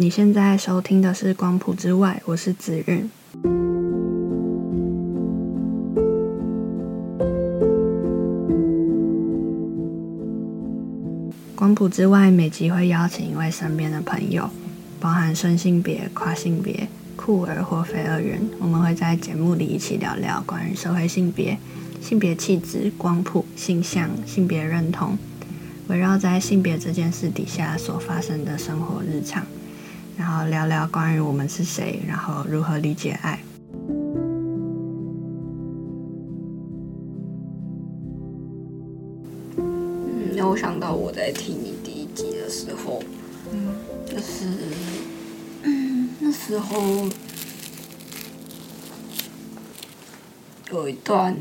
你现在收听的是《光谱之外》，我是子韵。光谱之外，每集会邀请一位身边的朋友，包含顺性别、跨性别、酷儿或非二元，我们会在节目里一起聊聊关于社会性别、性别气质、光谱、性向、性别认同，围绕在性别这件事底下所发生的生活日常，然后聊聊关于我们是谁，然后如何理解爱。嗯，让我想到我在听你第一集的时候，嗯，就是，嗯，那时候有一段，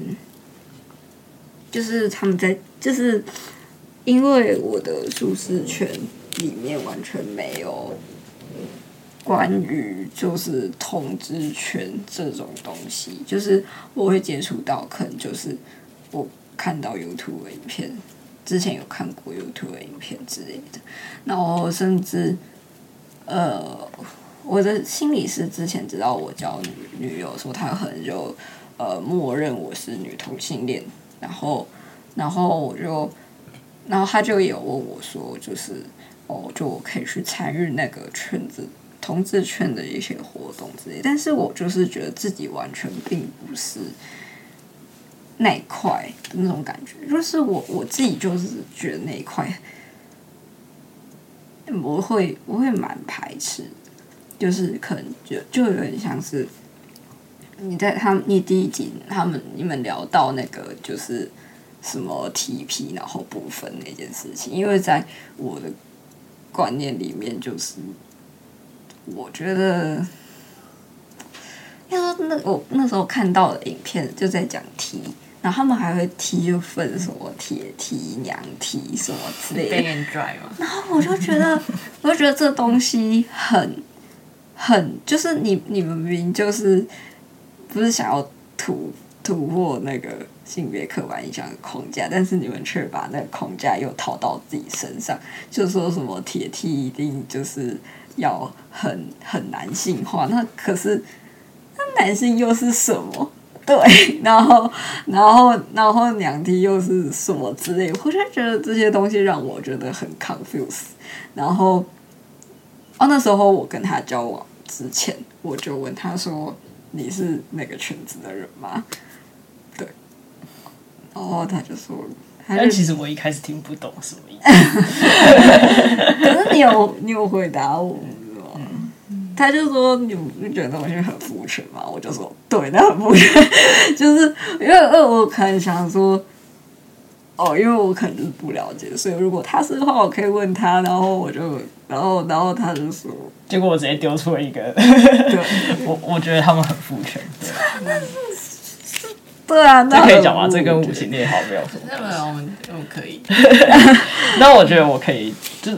就是他们在，就是因为我的舒适圈里面完全没有关于就是统治权这种东西，就是我会接触到，可能就是我看到 YouTube 影片。之前有看过 YouTube 影片之类的，然后甚至，呃，我的心理师之前知道我交女女友，说他可能就呃默认我是女同性恋，然后，然后我就，然后他就有问我说，就是哦，就我可以去参与那个圈子同志圈的一些活动之类，但是我就是觉得自己完全并不是。那一块的那种感觉，就是我我自己就是觉得那一块，我会我会蛮排斥，就是可能就就有点像是你在他们你第一集他们你们聊到那个就是什么 TP 然后部分那件事情，因为在我的观念里面，就是我觉得。要说那我那时候看到的影片就在讲 T。然后他们还会踢，就分什么铁踢、娘踢什么之类的。然后我就觉得，我就觉得这东西很很，就是你你们明明就是不是想要突突破那个性别刻板印象的框架，但是你们却把那个框架又套到自己身上，就说什么铁梯一定就是要很很男性化。那可是那男性又是什么？对，然后，然后，然后两梯又是什么之类，我就觉得这些东西让我觉得很 confuse。然后，哦，那时候我跟他交往之前，我就问他说：“你是那个圈子的人吗？”对，然后他就说：“但其实我一开始听不懂什么意思。”可是你有你有回答我。他就说：“你不觉得东西很肤浅吗？”我就说：“对，那很肤浅，就是因为呃，我可能想说，哦，因为我可能就是不了解，所以如果他是的话，我可以问他，然后我就，然后，然后他就说，结果我直接丢出了一个，我我觉得他们很肤浅，对啊，这可以讲吗？这跟五行列好没有？那么我们我可以，那我觉得我可以就。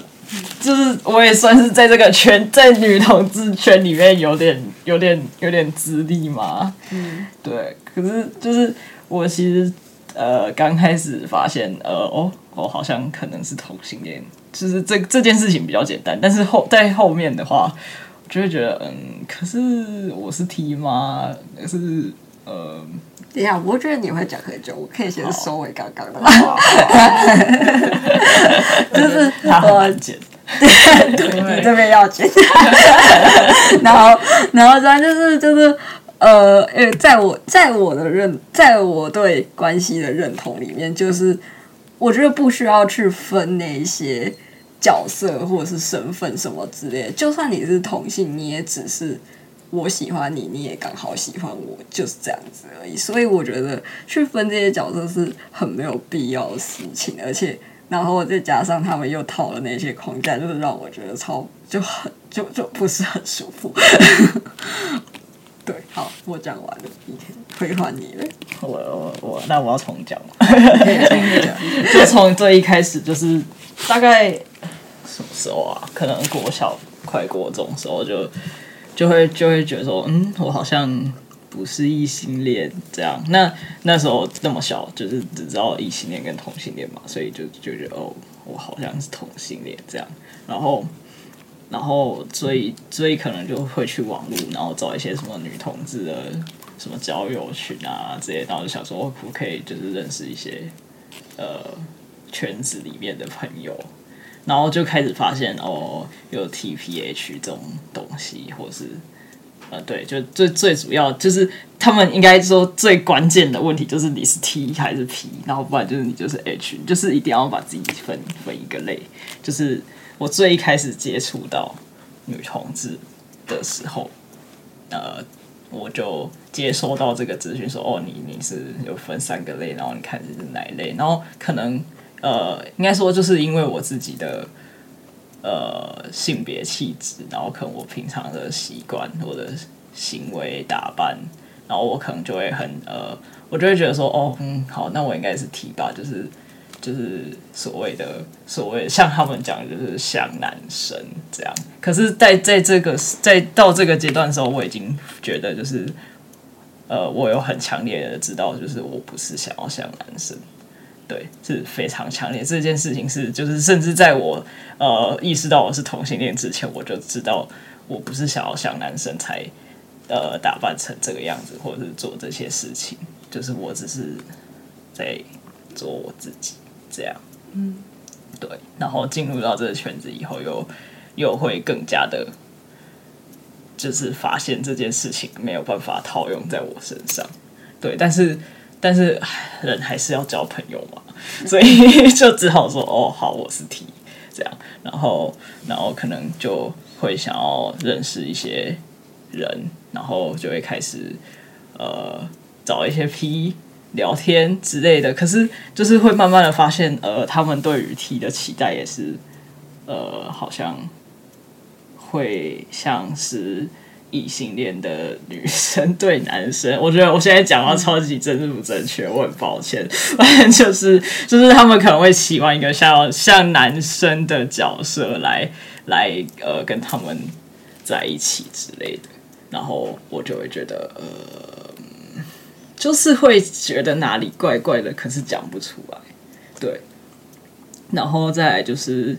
就是我也算是在这个圈，在女同志圈里面有点、有点、有点资历嘛。嗯，对。可是就是我其实呃刚开始发现呃哦我好像可能是同性恋，就是这这件事情比较简单。但是后在后面的话，就会觉得嗯，可是我是 T 吗？可是呃。等下，我觉得你会讲很久，我可以先收尾刚刚的。就是 我剪，对，你这边要剪。然后，然后咱就是就是呃，呃，在我在我的认，在我对关系的认同里面，就是我觉得不需要去分那些角色或者是身份什么之类，就算你是同性，你也只是。我喜欢你，你也刚好喜欢我，就是这样子而已。所以我觉得去分这些角色是很没有必要的事情，而且然后再加上他们又套了那些框架，就是让我觉得超就很就就不是很舒服。对，好，我讲完了，回还你了。我我我，那我要重讲。就从最一开始，就是大概什么时候啊？可能国小快国中时候就。就会就会觉得说，嗯，我好像不是异性恋这样。那那时候那么小，就是只知道异性恋跟同性恋嘛，所以就就觉得哦，我好像是同性恋这样。然后然后所以所以可能就会去网络，然后找一些什么女同志的什么交友群啊这些，然后就想说可不可以就是认识一些呃圈子里面的朋友，然后就开始发现哦有 TPH 这种东西，或是呃对，就最最主要就是他们应该说最关键的问题就是你是 T 还是 P，然后不然就是你就是 H，就是一定要把自己分分一个类，就是我最一开始接触到女同志的时候，呃，我就接收到这个资讯说，哦，你你是有分三个类，然后你看你是哪一类，然后可能呃，应该说就是因为我自己的呃性别气质，然后可能我平常的习惯或者行为打扮，然后我可能就会很呃，我就会觉得说，哦，嗯，好，那我应该是 T 吧，就是就是所谓的所谓像他们讲的就是像男生这样。可是在在这个在到这个阶段的时候，我已经觉得就是呃，我有很强烈的知道，就是我不是想要像男生。对，是非常强烈。这件事情是，就是甚至在我呃意识到我是同性恋之前，我就知道我不是想要像男生才呃打扮成这个样子，或者是做这些事情。就是我只是在做我自己这样。嗯，对。然后进入到这个圈子以后，又又会更加的，就是发现这件事情没有办法套用在我身上。对，但是。但是人还是要交朋友嘛，所以 就只好说哦，好，我是 T 这样，然后然后可能就会想要认识一些人，然后就会开始呃找一些 P 聊天之类的。可是就是会慢慢的发现，呃，他们对于 T 的期待也是呃，好像会像是。异性恋的女生对男生，我觉得我现在讲话超级政治不正确，我很抱歉。反 正就是就是他们可能会喜欢一个像像男生的角色来来呃跟他们在一起之类的，然后我就会觉得呃，就是会觉得哪里怪怪的，可是讲不出来。对，然后再来就是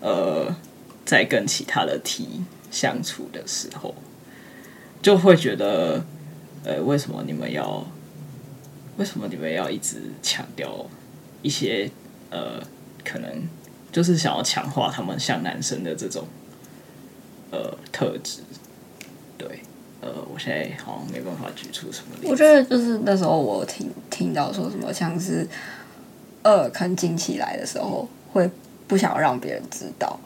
呃，在跟其他的 T 相处的时候。就会觉得，呃，为什么你们要？为什么你们要一直强调一些呃，可能就是想要强化他们像男生的这种呃特质？对，呃，我现在好像没办法举出什么。我觉得就是那时候我听听到说什么，像是呃，看近期来的时候会。不想让别人知道，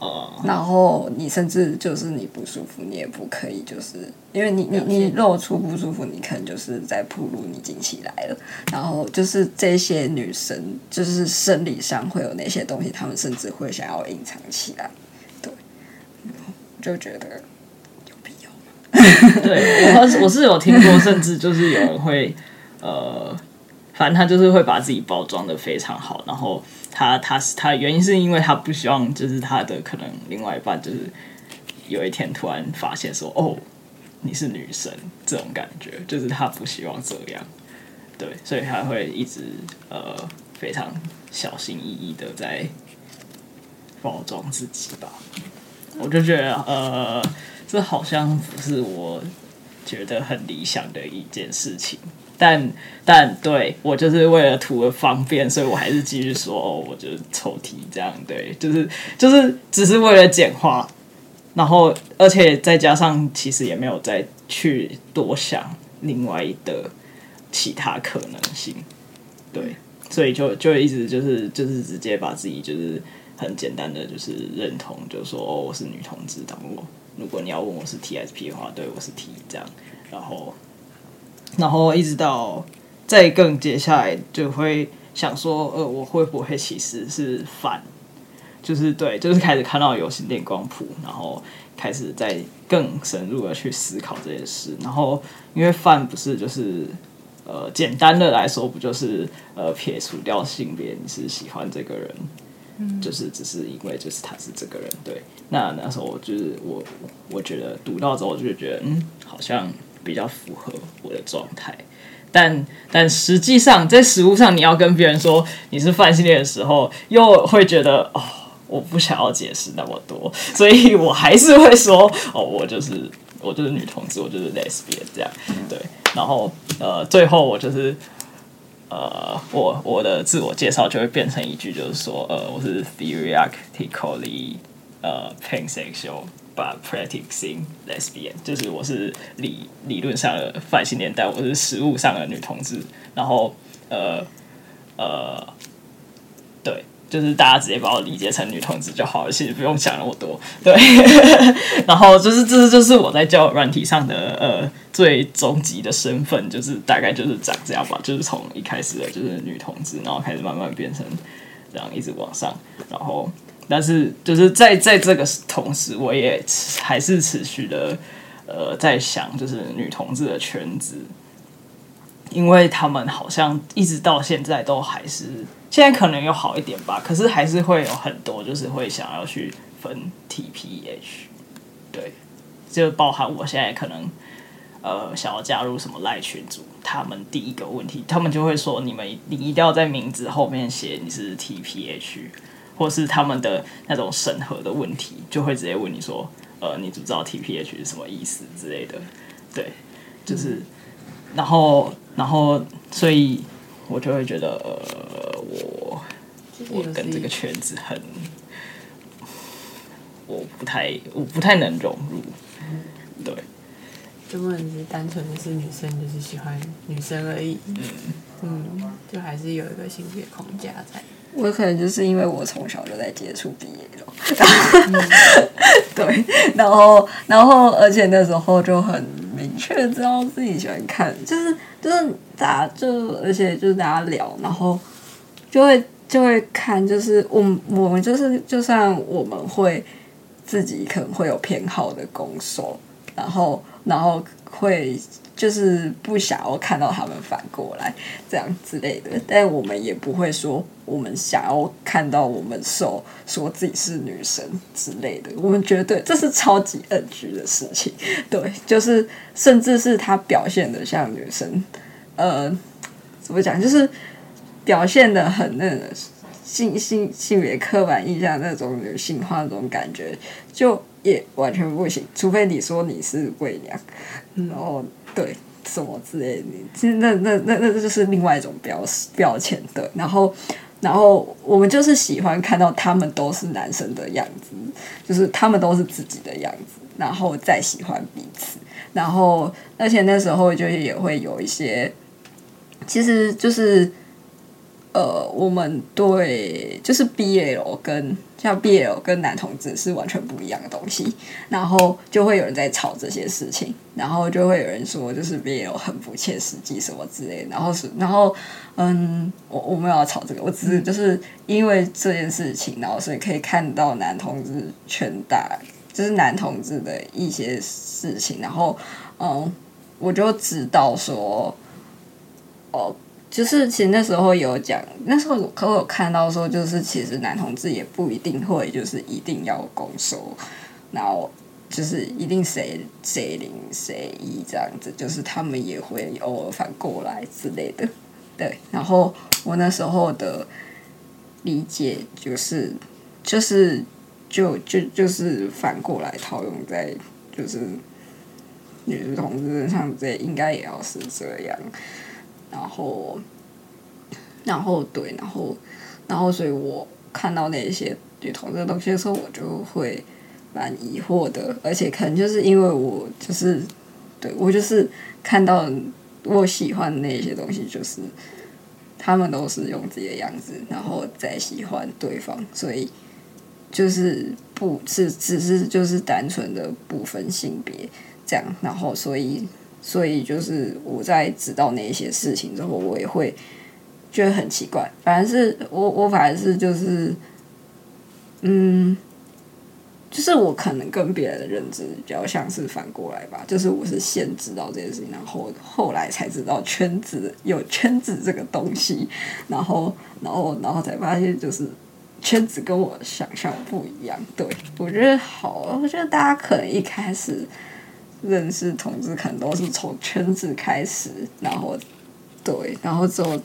然后你甚至就是你不舒服，你也不可以，就是因为你你你露出不舒服，你可能就是在铺路，你经起来了。然后就是这些女生，就是生理上会有那些东西，她们甚至会想要隐藏起来。对，就觉得有必要吗？对，我我是有听过，甚至就是有人会呃，反正他就是会把自己包装的非常好，然后。他他是他原因是因为他不希望就是他的可能另外一半就是有一天突然发现说哦你是女生这种感觉就是他不希望这样对所以他会一直呃非常小心翼翼的在包装自己吧我就觉得呃这好像不是我觉得很理想的一件事情。但但对我就是为了图个方便，所以我还是继续说，哦，我就是抽题这样，对，就是就是只是为了简化，然后而且再加上其实也没有再去多想另外的其他可能性，对，所以就就一直就是就是直接把自己就是很简单的就是认同，就说哦我是女同志，当我如果你要问我是 T S P 的话，对我是 T 这样，然后。然后一直到再更接下来，就会想说，呃，我会不会其实是反？就是对，就是开始看到有心电光谱，然后开始在更深入的去思考这件事。然后因为泛不是就是呃简单的来说，不就是呃撇除掉性别，你是喜欢这个人，嗯，就是只是因为就是他是这个人，对。那那时候就是我我觉得读到之后，就觉得嗯，好像。比较符合我的状态，但但实际上在实物上，你要跟别人说你是泛性恋的时候，又会觉得哦，我不想要解释那么多，所以我还是会说哦，我就是我就是女同志，我就是 lesbian 这样，对，然后呃，最后我就是呃，我我的自我介绍就会变成一句，就是说呃，我是 theoretically 呃 pansexual but practicing lesbian，就是我是理理论上的泛性恋，但我是实物上的女同志，然后呃呃，对。就是大家直接把我理解成女同志就好了，其实不用想那么多。对，然后就是这是就是我在教软体上的呃最终极的身份，就是大概就是长这样吧，就是从一开始的就是女同志，然后开始慢慢变成这样一直往上，然后但是就是在在这个同时，我也还是持续的呃在想，就是女同志的圈子，因为他们好像一直到现在都还是。现在可能有好一点吧，可是还是会有很多，就是会想要去分 T P H，对，就包含我现在可能呃想要加入什么赖群组，他们第一个问题，他们就会说你们你一定要在名字后面写你是 T P H，或是他们的那种审核的问题，就会直接问你说呃你知不知道 T P H 是什么意思之类的，对，就是然后然后所以我就会觉得呃。我我跟这个圈子很，我不太我不太能融入，对，就不能是单纯的是女生就是喜欢女生而已，嗯嗯，就还是有一个性别框架在。我可能就是因为我从小就在接触毕业了，对，然后然后而且那时候就很明确知道自己喜欢看，就是就是大家就而且就是大家聊，然后。就会就会看，就是我我们就是就算我们会自己可能会有偏好的攻守，然后然后会就是不想要看到他们反过来这样之类的，但我们也不会说我们想要看到我们受说自己是女生之类的，我们觉得这是超级 NG 的事情，对，就是甚至是他表现的像女生，呃，怎么讲就是。表现的很那个性性性别刻板印象那种女性化那种感觉，就也完全不行。除非你说你是伪娘，然后对什么之类的，其实那那那那就是另外一种标标签的。然后然后我们就是喜欢看到他们都是男生的样子，就是他们都是自己的样子，然后再喜欢彼此。然后而且那时候就也会有一些，其实就是。呃，我们对就是 BL 跟像 BL 跟男同志是完全不一样的东西，然后就会有人在吵这些事情，然后就会有人说就是 BL 很不切实际什么之类，然后是然后嗯，我我没有要吵这个，我只是就是因为这件事情，然后所以可以看到男同志圈大，就是男同志的一些事情，然后嗯，我就知道说哦。就是其实那时候有讲，那时候可我有看到说，就是其实男同志也不一定会，就是一定要攻守，然后就是一定谁谁零谁一这样子，就是他们也会偶尔反过来之类的。对，然后我那时候的理解就是，就是就就就是反过来套用在就是女同志身上，这应该也要是这样。然后，然后对，然后，然后，所以我看到那些女同志的东西的时候，我就会蛮疑惑的。而且可能就是因为我就是，对我就是看到我喜欢的那些东西，就是他们都是用自己的样子，然后再喜欢对方，所以就是不是只是就是单纯的不分性别这样，然后所以。所以就是我在知道那些事情之后，我也会觉得很奇怪。反而是我，我反而是就是，嗯，就是我可能跟别人的认知比较像是反过来吧。就是我是先知道这件事情，然后后来才知道圈子有圈子这个东西，然后然后然后才发现就是圈子跟我想象不一样。对我觉得好，我觉得大家可能一开始。认识同志可能都是从圈子开始，然后对，然后之后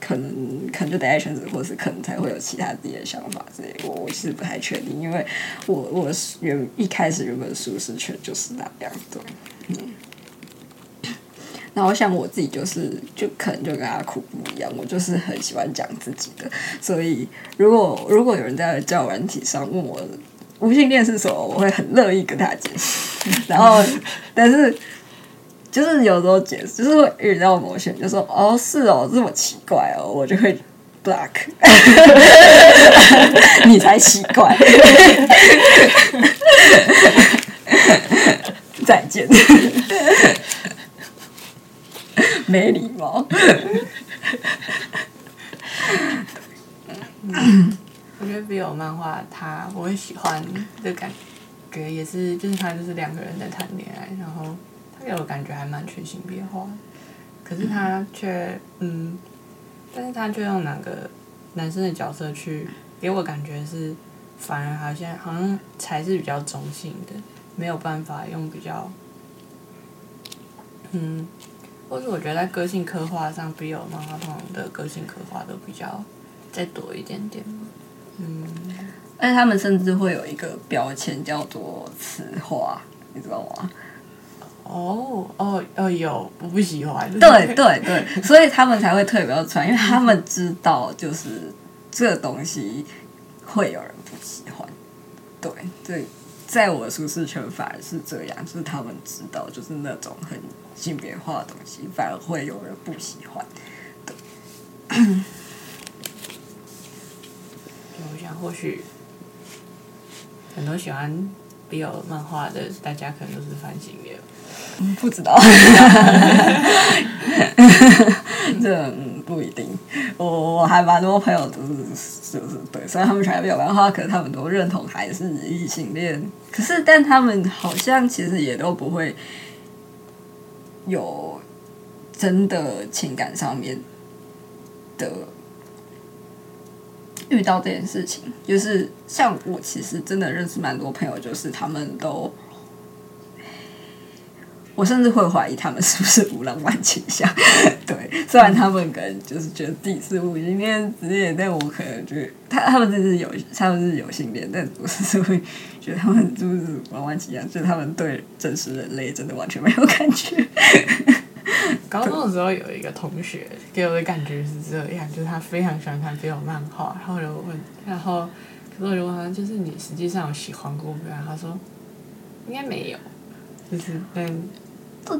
可能可能就待在圈子，或是可能才会有其他自己的想法之类。我我其实不太确定，因为我我是原一开始原本舒适圈就是那样，对，嗯。然后像我自己就是，就可能就跟阿苦不一样，我就是很喜欢讲自己的，所以如果如果有人在教软体上问我无性恋是什么，我会很乐意跟他解释。然后，但是就是有时候解释，就是会遇到某些人就说：“哦，是哦，这么奇怪哦。”我就会 block，你才奇怪，再见。没礼貌。我觉得 BL 漫画，他我很喜欢的感觉也是，就是他就是两个人在谈恋爱，然后他给我感觉还蛮全性别化，可是他却嗯，但是他却用两个男生的角色去给我感觉是，反而好像好像才是比较中性的，没有办法用比较嗯。或者我觉得在个性刻画上，比有漫画通常的个性刻画都比较再多一点点嗯，而且他们甚至会有一个标签叫做雌化，你知道吗？哦哦哦，有我不喜欢。对对对，所以他们才会特别要穿，因为他们知道就是这东西会有人不喜欢。对对。在我的舒适圈反而是这样，就是他们知道，就是那种很性别化的东西，反而会有人不喜欢。对，我想或许很多喜欢 BL 漫画的大家可能都是反性恋。不知道。这不一定，我我还蛮多朋友都是就是对，虽然他们全部有漫画，可是他们都认同还是异性恋。可是，但他们好像其实也都不会有真的情感上面的遇到这件事情。就是像我，其实真的认识蛮多朋友，就是他们都。我甚至会怀疑他们是不是无浪漫倾向，对，虽然他们可能就是觉得自己是无性恋之类，但我可能觉得他他们就是有他们是有性恋，但我是会觉得他们就是无浪漫倾向，就是他们对真实人类真的完全没有感觉。高中的时候有一个同学给我的感觉是这样，就是他非常喜欢看这种漫画，然后我就问，然后可是我就问他，就是你实际上有喜欢过没有？他说应该没有，就是嗯。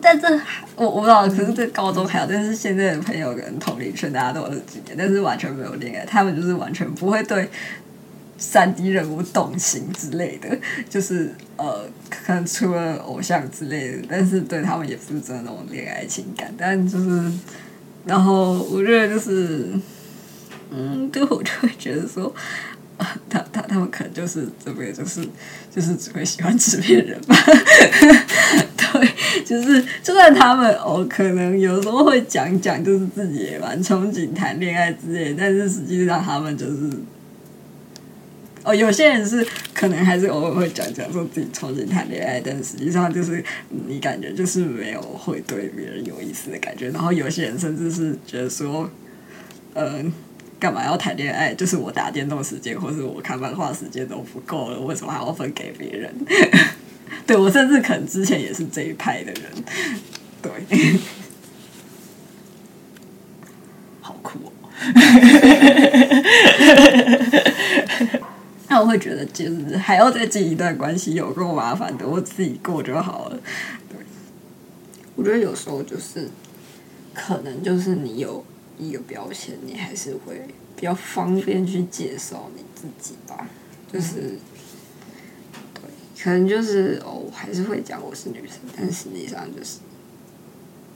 但这我我不知道，可是这高中还有，但是现在的朋友跟同龄圈大家都是几年，但是完全没有恋爱，他们就是完全不会对三 D 人物动心之类的，就是呃，可能除了偶像之类的，但是对他们也不是真的那种恋爱情感，但就是，然后我觉得就是，嗯，对我就会觉得说。他他他们可能就是这边就是就是只会喜欢纸片人吧，对，就是就算他们哦，可能有时候会讲讲，就是自己也蛮憧憬谈恋爱之类，但是实际上他们就是哦，有些人是可能还是偶尔会讲讲说自己憧憬谈恋爱，但实际上就是你感觉就是没有会对别人有意思的感觉，然后有些人甚至是觉得说，嗯。干嘛要谈恋爱？就是我打电动时间或者我看漫画时间都不够了，为什么还要分给别人？对我甚至可能之前也是这一派的人，对，好酷哦！那我会觉得，就是还要再进一段关系，有够麻烦的，我自己过就好了。对，我觉得有时候就是可能就是你有。一个标签，你还是会比较方便去介绍你自己吧。就是，对，可能就是哦，还是会讲我是女生，但实际上就是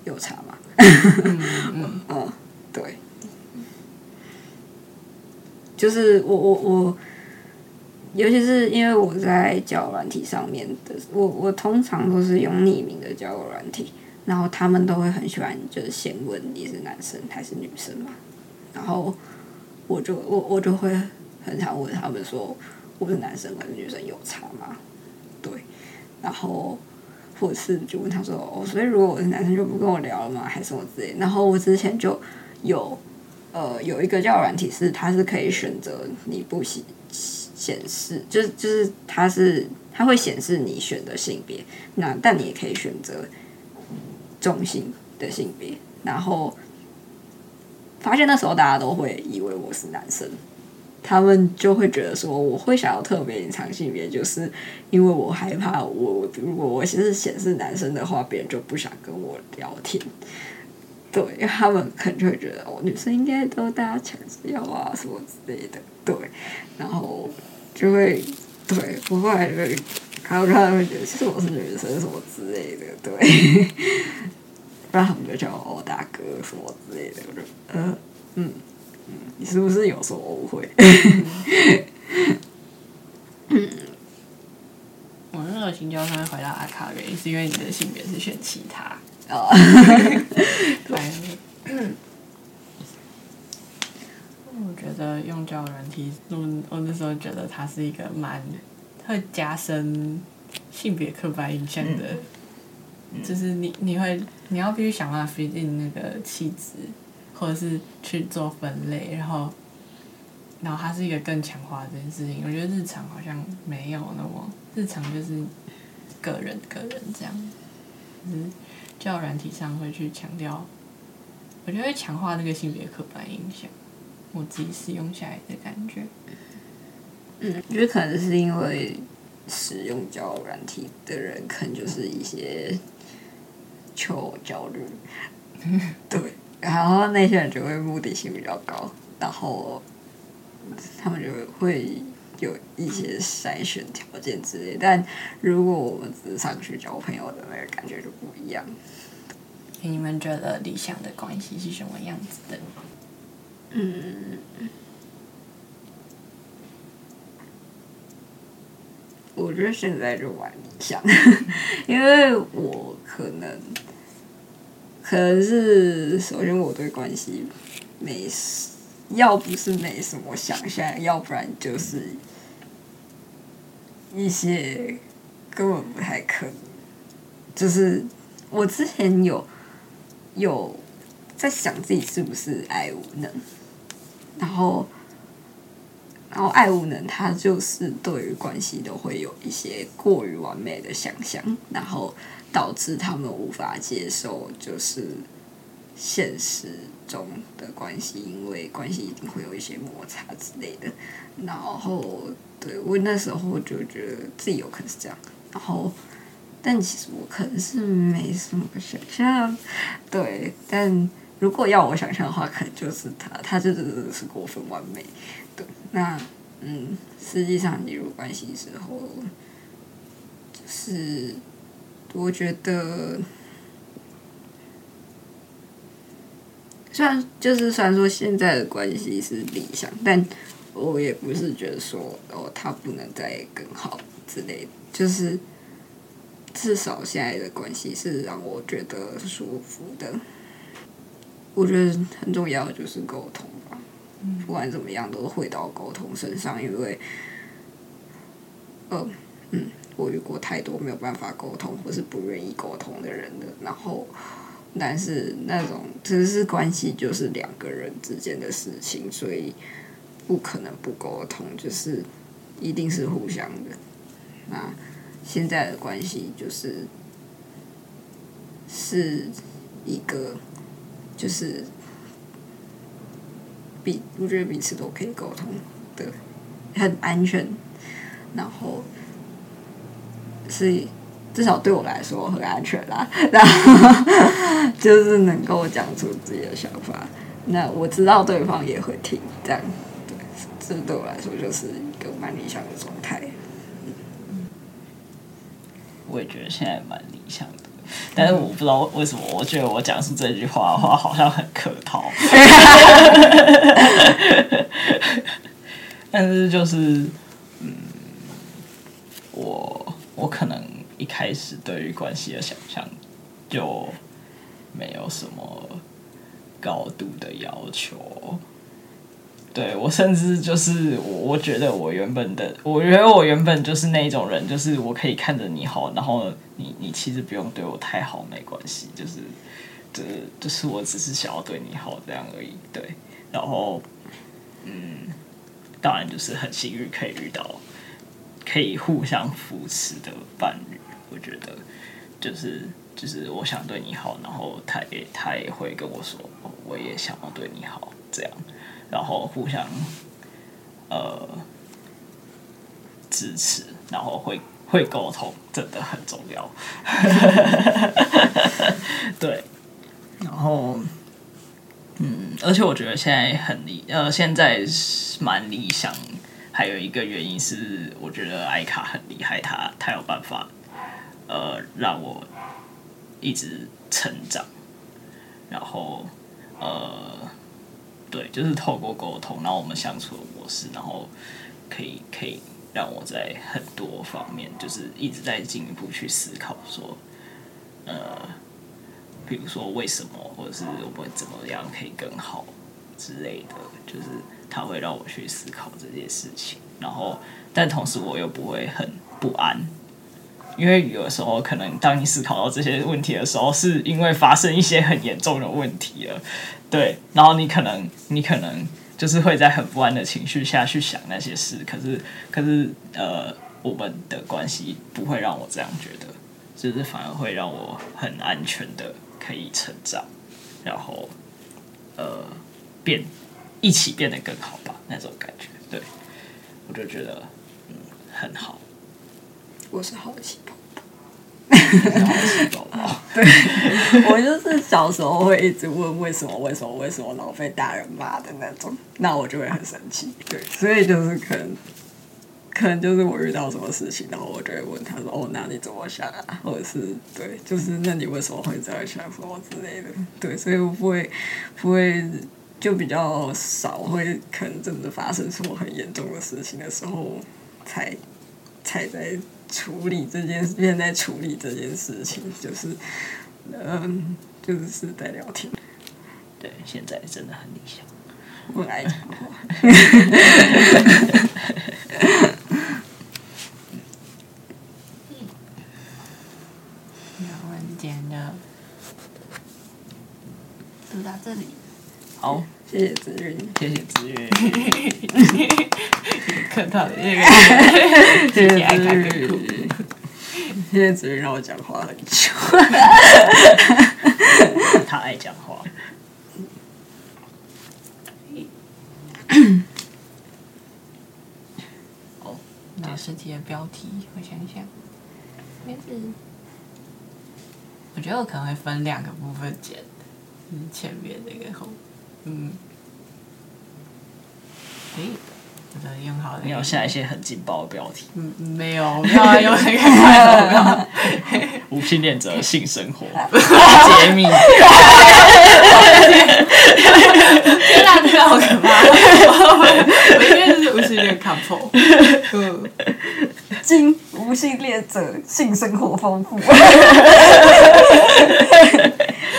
有差嘛。嗯 嗯，对，就是我我我，尤其是因为我在交友软体上面的，我我通常都是用匿名的交友软体。然后他们都会很喜欢，就是先问你是男生还是女生嘛。然后我就我我就会很常问他们说，我是男生还是女生有差吗？对，然后或者是就问他说，哦，所以如果我是男生就不跟我聊了吗？还是什么之类？然后我之前就有呃，有一个交友软体是它是可以选择你不喜显示，就是就是它是它会显示你选的性别，那但你也可以选择中性的性别，然后发现那时候大家都会以为我是男生。他们就会觉得说，我会想要特别隐藏性别，就是因为我害怕，我如果我是显示男生的话，别人就不想跟我聊天。对，他们可能就会觉得，哦，女生应该都大家抢着要啊，什么之类的。对，然后就会，对，我后来就会看到他们觉得，其实我是女生什么之类的，对。不然他们就叫我大哥什么之类的，我就，呃，嗯。你是不是有时候误会？嗯我那个新交上回答阿卡原因是因为你的性别是选其他哦。对。我觉得用交友软体，我我那时候觉得它是一个蛮会加深性别刻板印象的，就是你你会你要必须想办法 fit in 那个气质。或者是去做分类，然后，然后它是一个更强化这件事情。我觉得日常好像没有那么日常，就是个人个人这样，嗯，教软体上会去强调，我觉得会强化那个性别刻板印象。我自己使用下来的感觉，嗯，我觉得可能是因为使用交友软体的人，可能就是一些求偶焦虑，对。然后那些人就会目的性比较高，然后他们就会有一些筛选条件之类。但如果我们只是上去交朋友的那个感觉就不一样。你们觉得理想的关系是什么样子的？嗯，我觉得现在就蛮理想，因为我可能。可能是首先我对关系没，要不是没什么想象，要不然就是一些根本不太可能。就是我之前有有在想自己是不是爱无能，然后然后爱无能，他就是对于关系都会有一些过于完美的想象，然后。导致他们无法接受，就是现实中的关系，因为关系一定会有一些摩擦之类的。然后，对我那时候就觉得自己有可能是这样。然后，但其实我可能是没什么想象。对，但如果要我想象的话，可能就是他，他就真的是过分完美。对，那嗯，实际上进入关系之后，就是。我觉得，虽然就是虽然说现在的关系是理想，但我也不是觉得说哦，他不能再更好之类的。就是至少现在的关系是让我觉得舒服的。我觉得很重要的就是沟通吧，不管怎么样都会到沟通身上，因为，呃，嗯。我遇过太多没有办法沟通或是不愿意沟通的人了，然后，但是那种只是关系就是两个人之间的事情，所以不可能不沟通，就是一定是互相的。那现在的关系就是是一个，就是彼我觉得彼此都可以沟通的，很安全，然后。是，至少对我来说很安全啦。然后就是能够讲出自己的想法，那我知道对方也会听，这样对，这对我来说就是一个蛮理想的状态。我也觉得现在蛮理想的，但是我不知道为什么，我觉得我讲出这句话的话好像很客套。但是就是，嗯，我。我可能一开始对于关系的想象就没有什么高度的要求，对我甚至就是我，我觉得我原本的，我觉得我原本就是那一种人，就是我可以看着你好，然后你你其实不用对我太好，没关系，就是，这就是我只是想要对你好这样而已，对，然后，嗯，当然就是很幸运可以遇到可以互相扶持的伴侣，我觉得就是就是我想对你好，然后他也他也会跟我说，我也想要对你好，这样。然后互相呃支持，然后会会沟通，真的很重要。对，然后嗯，而且我觉得现在很理呃，现在是蛮理想。还有一个原因是，我觉得艾卡很厉害，他他有办法呃让我一直成长，然后呃。对，就是透过沟通，然后我们相处的模式，然后可以可以让我在很多方面，就是一直在进一步去思考，说，呃，比如说为什么，或者是我们怎么样可以更好之类的，就是他会让我去思考这件事情，然后但同时我又不会很不安。因为有的时候，可能当你思考到这些问题的时候，是因为发生一些很严重的问题了，对。然后你可能，你可能就是会在很不安的情绪下去想那些事。可是，可是，呃，我们的关系不会让我这样觉得，就是反而会让我很安全的可以成长，然后，呃，变一起变得更好吧，那种感觉。对，我就觉得，嗯，很好。我是好奇，对，我就是小时候会一直问为什么为什么为什么老被大人骂的那种，那我就会很生气。对，所以就是可能可能就是我遇到什么事情，然后我就会问他说：“哦，那你怎么想啊？”或者是对，就是那你为什么会这样想什么之类的？对，所以我不会不会就比较少会可能真的发生什么很严重的事情的时候才才在。处理这件事，现在处理这件事情，就是，嗯，就是是在聊天。对，现在真的很理想。我爱讲话。那我们今天就读到这里。好，谢谢子韵，谢谢子韵。客套的那个，谢谢子韵，谢谢子韵让我讲话很久。他爱讲话。哦，那实体的标题，我想想，应该是，我觉得我可能会分两个部分剪，就是前面那个后。嗯，诶，我的用好了。你要下一些很劲爆的标题。嗯，没有，没有用那个快乐。无性恋者性生活揭秘。好可怕！我应该是无性恋 couple。嗯，经无性恋者性生活丰富。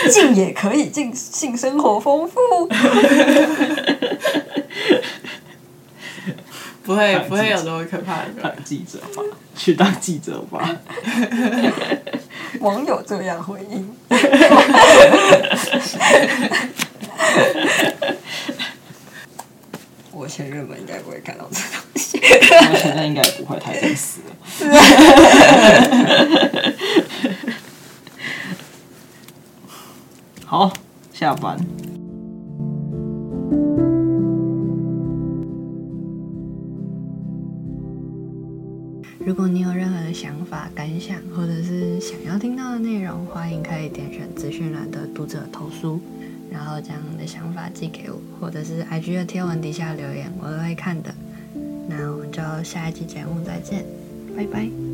静也可以，静性生活丰富。不会，不会有那么可怕的。当记者吧，去当记者吧。网友这样回应。我前任们应该不会看到这东西。我现在应该不会太真实了。者投书，然后将你的想法寄给我，或者是 IG 的贴文底下留言，我都会看的。那我们就下一期节目再见，拜拜。